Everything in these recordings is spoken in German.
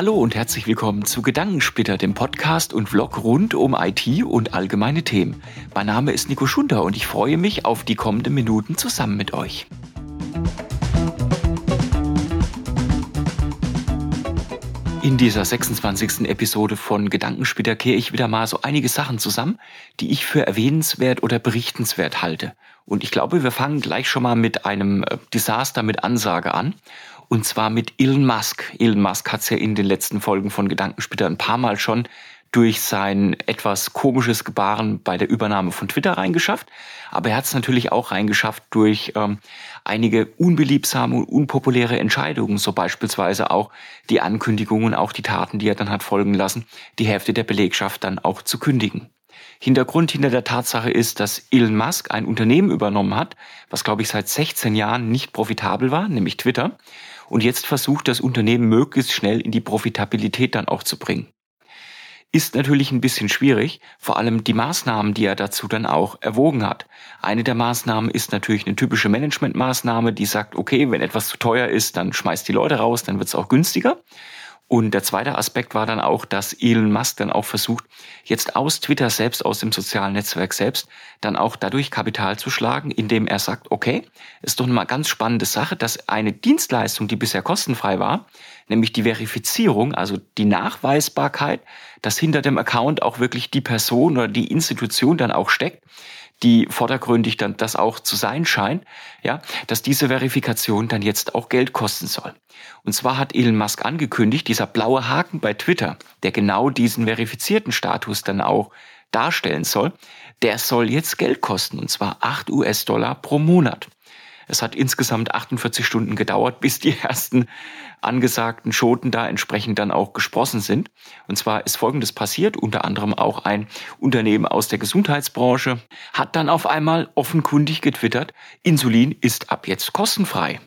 Hallo und herzlich willkommen zu Gedankensplitter, dem Podcast und Vlog rund um IT und allgemeine Themen. Mein Name ist Nico Schunder und ich freue mich auf die kommenden Minuten zusammen mit euch. In dieser 26. Episode von Gedankensplitter kehre ich wieder mal so einige Sachen zusammen, die ich für erwähnenswert oder berichtenswert halte. Und ich glaube, wir fangen gleich schon mal mit einem äh, Desaster mit Ansage an. Und zwar mit Elon Musk. Elon Musk hat es ja in den letzten Folgen von Gedankensplitter ein paar Mal schon durch sein etwas komisches Gebaren bei der Übernahme von Twitter reingeschafft. Aber er hat es natürlich auch reingeschafft durch ähm, einige unbeliebsame und unpopuläre Entscheidungen, so beispielsweise auch die Ankündigungen, auch die Taten, die er dann hat folgen lassen, die Hälfte der Belegschaft dann auch zu kündigen. Hintergrund hinter der Tatsache ist, dass Elon Musk ein Unternehmen übernommen hat, was glaube ich seit 16 Jahren nicht profitabel war, nämlich Twitter und jetzt versucht, das Unternehmen möglichst schnell in die Profitabilität dann auch zu bringen. Ist natürlich ein bisschen schwierig, vor allem die Maßnahmen, die er dazu dann auch erwogen hat. Eine der Maßnahmen ist natürlich eine typische Managementmaßnahme, die sagt, okay, wenn etwas zu teuer ist, dann schmeißt die Leute raus, dann wird es auch günstiger. Und der zweite Aspekt war dann auch, dass Elon Musk dann auch versucht, jetzt aus Twitter selbst, aus dem sozialen Netzwerk selbst, dann auch dadurch Kapital zu schlagen, indem er sagt, okay, ist doch eine mal ganz spannende Sache, dass eine Dienstleistung, die bisher kostenfrei war, nämlich die Verifizierung, also die Nachweisbarkeit, dass hinter dem Account auch wirklich die Person oder die Institution dann auch steckt, die vordergründig dann das auch zu sein scheint, ja, dass diese Verifikation dann jetzt auch Geld kosten soll. Und zwar hat Elon Musk angekündigt, dieser blaue Haken bei Twitter, der genau diesen verifizierten Status dann auch darstellen soll, der soll jetzt Geld kosten, und zwar 8 US-Dollar pro Monat. Es hat insgesamt 48 Stunden gedauert, bis die ersten angesagten Schoten da entsprechend dann auch gesprossen sind. Und zwar ist Folgendes passiert, unter anderem auch ein Unternehmen aus der Gesundheitsbranche hat dann auf einmal offenkundig getwittert, Insulin ist ab jetzt kostenfrei.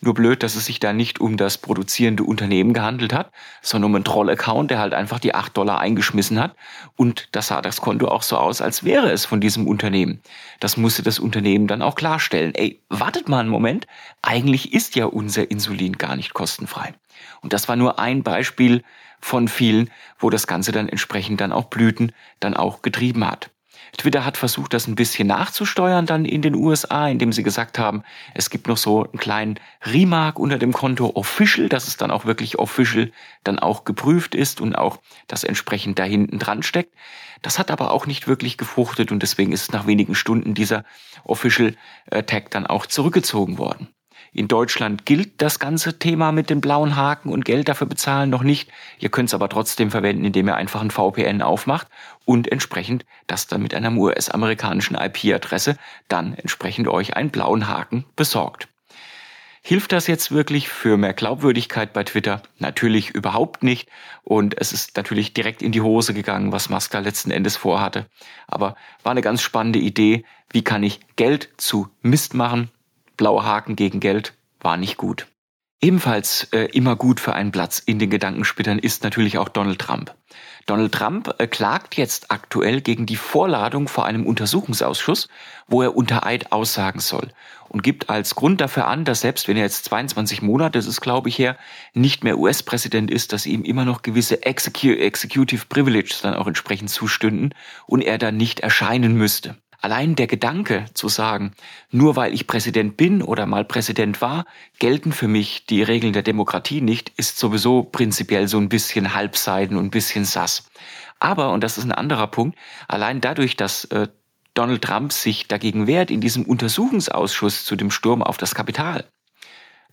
Nur blöd, dass es sich da nicht um das produzierende Unternehmen gehandelt hat, sondern um einen Troll-Account, der halt einfach die 8 Dollar eingeschmissen hat. Und da sah das Konto auch so aus, als wäre es von diesem Unternehmen. Das musste das Unternehmen dann auch klarstellen. Ey, wartet mal einen Moment. Eigentlich ist ja unser Insulin gar nicht kostenfrei. Und das war nur ein Beispiel von vielen, wo das Ganze dann entsprechend dann auch Blüten dann auch getrieben hat. Twitter hat versucht, das ein bisschen nachzusteuern dann in den USA, indem sie gesagt haben, es gibt noch so einen kleinen Remark unter dem Konto Official, dass es dann auch wirklich Official dann auch geprüft ist und auch das entsprechend da hinten dran steckt. Das hat aber auch nicht wirklich gefruchtet und deswegen ist nach wenigen Stunden dieser Official äh, Tag dann auch zurückgezogen worden. In Deutschland gilt das ganze Thema mit den blauen Haken und Geld dafür bezahlen noch nicht. Ihr könnt es aber trotzdem verwenden, indem ihr einfach ein VPN aufmacht und entsprechend das dann mit einer US-amerikanischen IP-Adresse dann entsprechend euch einen blauen Haken besorgt. Hilft das jetzt wirklich für mehr Glaubwürdigkeit bei Twitter? Natürlich überhaupt nicht. Und es ist natürlich direkt in die Hose gegangen, was Musk da letzten Endes vorhatte. Aber war eine ganz spannende Idee. Wie kann ich Geld zu Mist machen? Blauer Haken gegen Geld war nicht gut. Ebenfalls äh, immer gut für einen Platz in den Gedankensplittern ist natürlich auch Donald Trump. Donald Trump äh, klagt jetzt aktuell gegen die Vorladung vor einem Untersuchungsausschuss, wo er unter Eid aussagen soll und gibt als Grund dafür an, dass selbst wenn er jetzt 22 Monate, das ist glaube ich her, nicht mehr US-Präsident ist, dass ihm immer noch gewisse Execu Executive Privileges dann auch entsprechend zustünden und er dann nicht erscheinen müsste. Allein der Gedanke zu sagen, nur weil ich Präsident bin oder mal Präsident war, gelten für mich die Regeln der Demokratie nicht, ist sowieso prinzipiell so ein bisschen halbseiden und ein bisschen sass. Aber, und das ist ein anderer Punkt, allein dadurch, dass äh, Donald Trump sich dagegen wehrt, in diesem Untersuchungsausschuss zu dem Sturm auf das Kapital,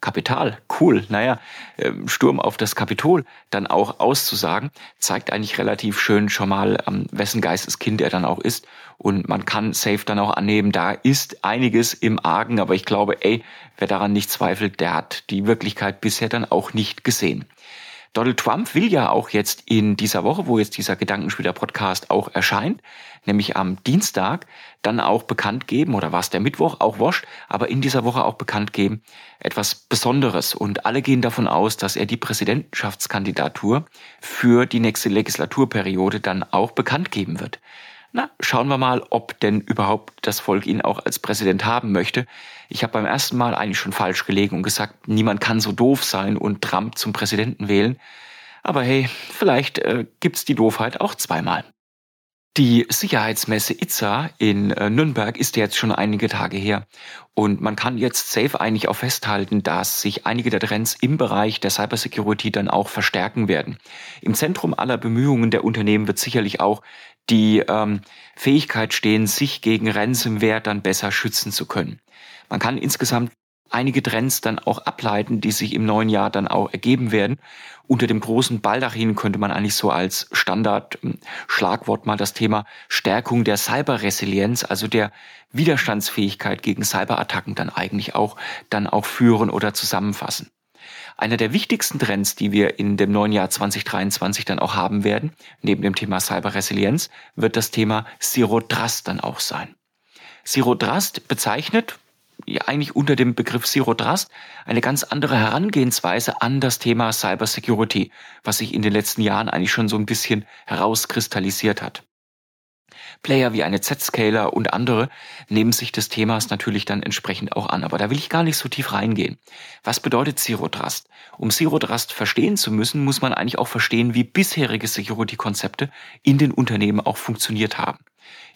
Kapital, cool, naja, ähm, Sturm auf das Kapitol dann auch auszusagen, zeigt eigentlich relativ schön schon mal, ähm, wessen Geisteskind er dann auch ist. Und man kann safe dann auch annehmen, da ist einiges im Argen, aber ich glaube, ey, wer daran nicht zweifelt, der hat die Wirklichkeit bisher dann auch nicht gesehen. Donald Trump will ja auch jetzt in dieser Woche, wo jetzt dieser Gedankenspieler-Podcast auch erscheint, nämlich am Dienstag, dann auch bekannt geben, oder war es der Mittwoch, auch wascht, aber in dieser Woche auch bekannt geben, etwas Besonderes. Und alle gehen davon aus, dass er die Präsidentschaftskandidatur für die nächste Legislaturperiode dann auch bekannt geben wird. Na, schauen wir mal, ob denn überhaupt das Volk ihn auch als Präsident haben möchte. Ich habe beim ersten Mal eigentlich schon falsch gelegen und gesagt, niemand kann so doof sein und Trump zum Präsidenten wählen. Aber hey, vielleicht äh, gibt's die Doofheit auch zweimal. Die Sicherheitsmesse ITSA in äh, Nürnberg ist jetzt schon einige Tage her. Und man kann jetzt safe eigentlich auch festhalten, dass sich einige der Trends im Bereich der Cybersecurity dann auch verstärken werden. Im Zentrum aller Bemühungen der Unternehmen wird sicherlich auch die ähm, Fähigkeit stehen, sich gegen Ransomware dann besser schützen zu können. Man kann insgesamt einige Trends dann auch ableiten, die sich im neuen Jahr dann auch ergeben werden. Unter dem großen Baldachin könnte man eigentlich so als Standard-Schlagwort ähm, mal das Thema Stärkung der Cyberresilienz, also der Widerstandsfähigkeit gegen Cyberattacken dann eigentlich auch, dann auch führen oder zusammenfassen. Einer der wichtigsten Trends, die wir in dem neuen Jahr 2023 dann auch haben werden, neben dem Thema Cyberresilienz, wird das Thema Zero Trust dann auch sein. Zero Trust bezeichnet eigentlich unter dem Begriff Zero Trust eine ganz andere Herangehensweise an das Thema Cybersecurity, was sich in den letzten Jahren eigentlich schon so ein bisschen herauskristallisiert hat. Player wie eine Z-Scaler und andere nehmen sich des Themas natürlich dann entsprechend auch an. Aber da will ich gar nicht so tief reingehen. Was bedeutet Zero Trust? Um Zero Trust verstehen zu müssen, muss man eigentlich auch verstehen, wie bisherige Security-Konzepte in den Unternehmen auch funktioniert haben.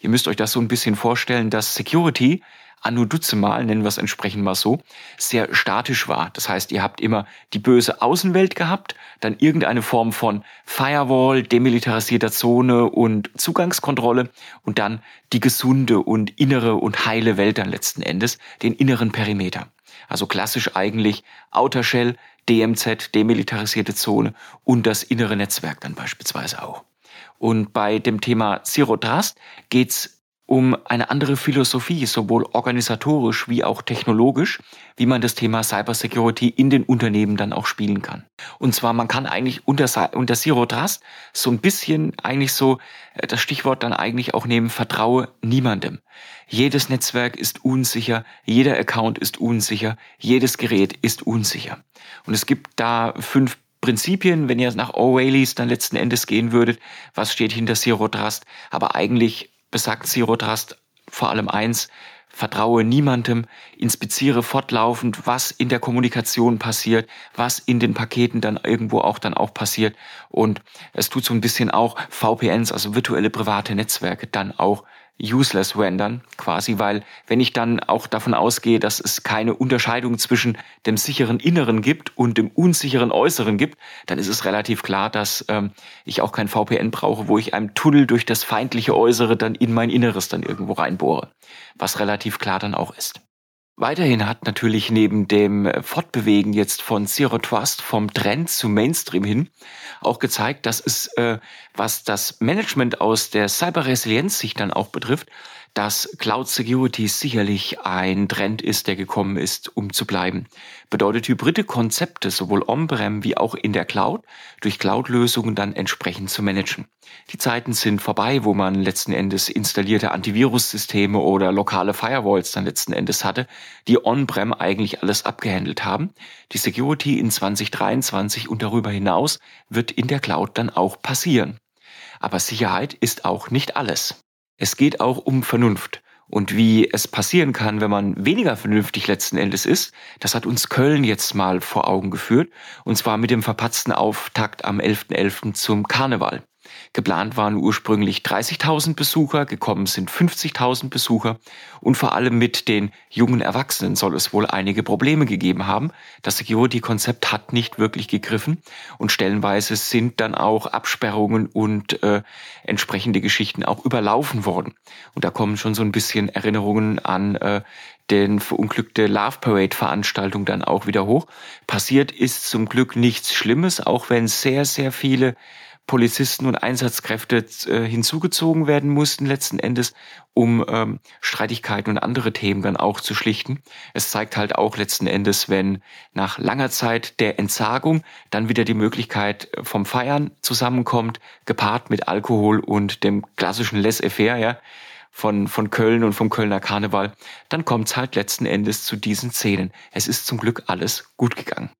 Ihr müsst euch das so ein bisschen vorstellen, dass Security anno Dutzendmal, nennen wir es entsprechend mal so, sehr statisch war. Das heißt, ihr habt immer die böse Außenwelt gehabt, dann irgendeine Form von Firewall, demilitarisierter Zone und Zugangskontrolle und dann die gesunde und innere und heile Welt dann letzten Endes, den inneren Perimeter. Also klassisch eigentlich Outer Shell, DMZ, demilitarisierte Zone und das innere Netzwerk dann beispielsweise auch. Und bei dem Thema Zero Trust geht's um eine andere Philosophie, sowohl organisatorisch wie auch technologisch, wie man das Thema Cybersecurity in den Unternehmen dann auch spielen kann. Und zwar, man kann eigentlich unter, unter Zero Trust so ein bisschen eigentlich so äh, das Stichwort dann eigentlich auch nehmen, vertraue niemandem. Jedes Netzwerk ist unsicher, jeder Account ist unsicher, jedes Gerät ist unsicher. Und es gibt da fünf Prinzipien, wenn ihr nach O'Reillys dann letzten Endes gehen würdet, was steht hinter Zero Trust, aber eigentlich besagt Zero Trust vor allem eins, vertraue niemandem, inspiziere fortlaufend, was in der Kommunikation passiert, was in den Paketen dann irgendwo auch dann auch passiert. Und es tut so ein bisschen auch VPNs, also virtuelle private Netzwerke dann auch useless rendern, quasi, weil wenn ich dann auch davon ausgehe, dass es keine Unterscheidung zwischen dem sicheren Inneren gibt und dem unsicheren Äußeren gibt, dann ist es relativ klar, dass ähm, ich auch kein VPN brauche, wo ich einem Tunnel durch das feindliche Äußere dann in mein Inneres dann irgendwo reinbohre, was relativ klar dann auch ist. Weiterhin hat natürlich neben dem Fortbewegen jetzt von Zero Trust vom Trend zum Mainstream hin auch gezeigt, dass es, äh, was das Management aus der Cyberresilienz sich dann auch betrifft, dass Cloud Security sicherlich ein Trend ist, der gekommen ist, um zu bleiben. Bedeutet hybride Konzepte sowohl on-prem wie auch in der Cloud durch Cloud-Lösungen dann entsprechend zu managen. Die Zeiten sind vorbei, wo man letzten Endes installierte Antivirus-Systeme oder lokale Firewalls dann letzten Endes hatte, die on-prem eigentlich alles abgehandelt haben. Die Security in 2023 und darüber hinaus wird in der Cloud dann auch passieren. Aber Sicherheit ist auch nicht alles. Es geht auch um Vernunft. Und wie es passieren kann, wenn man weniger vernünftig letzten Endes ist, das hat uns Köln jetzt mal vor Augen geführt. Und zwar mit dem verpatzten Auftakt am 11.11. .11. zum Karneval. Geplant waren ursprünglich 30.000 Besucher, gekommen sind 50.000 Besucher und vor allem mit den jungen Erwachsenen soll es wohl einige Probleme gegeben haben. Das Security-Konzept hat nicht wirklich gegriffen und stellenweise sind dann auch Absperrungen und äh, entsprechende Geschichten auch überlaufen worden. Und da kommen schon so ein bisschen Erinnerungen an äh, den verunglückte Love Parade Veranstaltung dann auch wieder hoch. Passiert ist zum Glück nichts Schlimmes, auch wenn sehr, sehr viele Polizisten und Einsatzkräfte äh, hinzugezogen werden mussten letzten Endes, um ähm, Streitigkeiten und andere Themen dann auch zu schlichten. Es zeigt halt auch letzten Endes, wenn nach langer Zeit der Entsagung dann wieder die Möglichkeit äh, vom Feiern zusammenkommt, gepaart mit Alkohol und dem klassischen Laissez-faire, ja, von, von Köln und vom Kölner Karneval, dann kommt es halt letzten Endes zu diesen Szenen. Es ist zum Glück alles gut gegangen.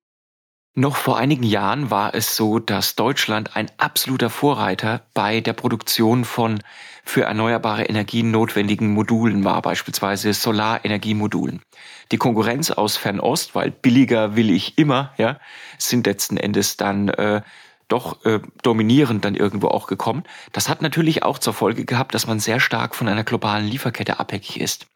Noch vor einigen Jahren war es so, dass Deutschland ein absoluter Vorreiter bei der Produktion von für erneuerbare Energien notwendigen Modulen war, beispielsweise Solarenergiemodulen. Die Konkurrenz aus Fernost, weil billiger will ich immer, ja, sind letzten Endes dann äh, doch äh, dominierend dann irgendwo auch gekommen. Das hat natürlich auch zur Folge gehabt, dass man sehr stark von einer globalen Lieferkette abhängig ist.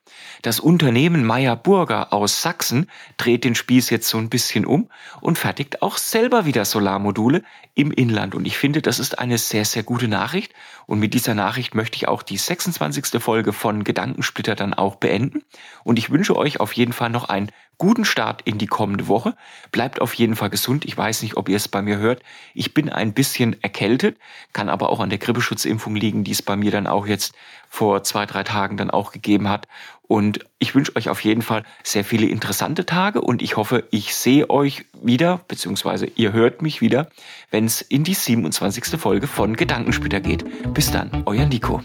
Das Unternehmen Meyer Burger aus Sachsen dreht den Spieß jetzt so ein bisschen um und fertigt auch selber wieder Solarmodule im Inland. Und ich finde, das ist eine sehr, sehr gute Nachricht. Und mit dieser Nachricht möchte ich auch die 26. Folge von Gedankensplitter dann auch beenden. Und ich wünsche euch auf jeden Fall noch einen guten Start in die kommende Woche. Bleibt auf jeden Fall gesund. Ich weiß nicht, ob ihr es bei mir hört. Ich bin ein bisschen erkältet, kann aber auch an der Grippeschutzimpfung liegen, die es bei mir dann auch jetzt vor zwei, drei Tagen dann auch gegeben hat. Und ich wünsche euch auf jeden Fall sehr viele interessante Tage und ich hoffe, ich sehe euch wieder, beziehungsweise ihr hört mich wieder, wenn es in die 27. Folge von Gedankensplitter geht. Bis dann, euer Nico.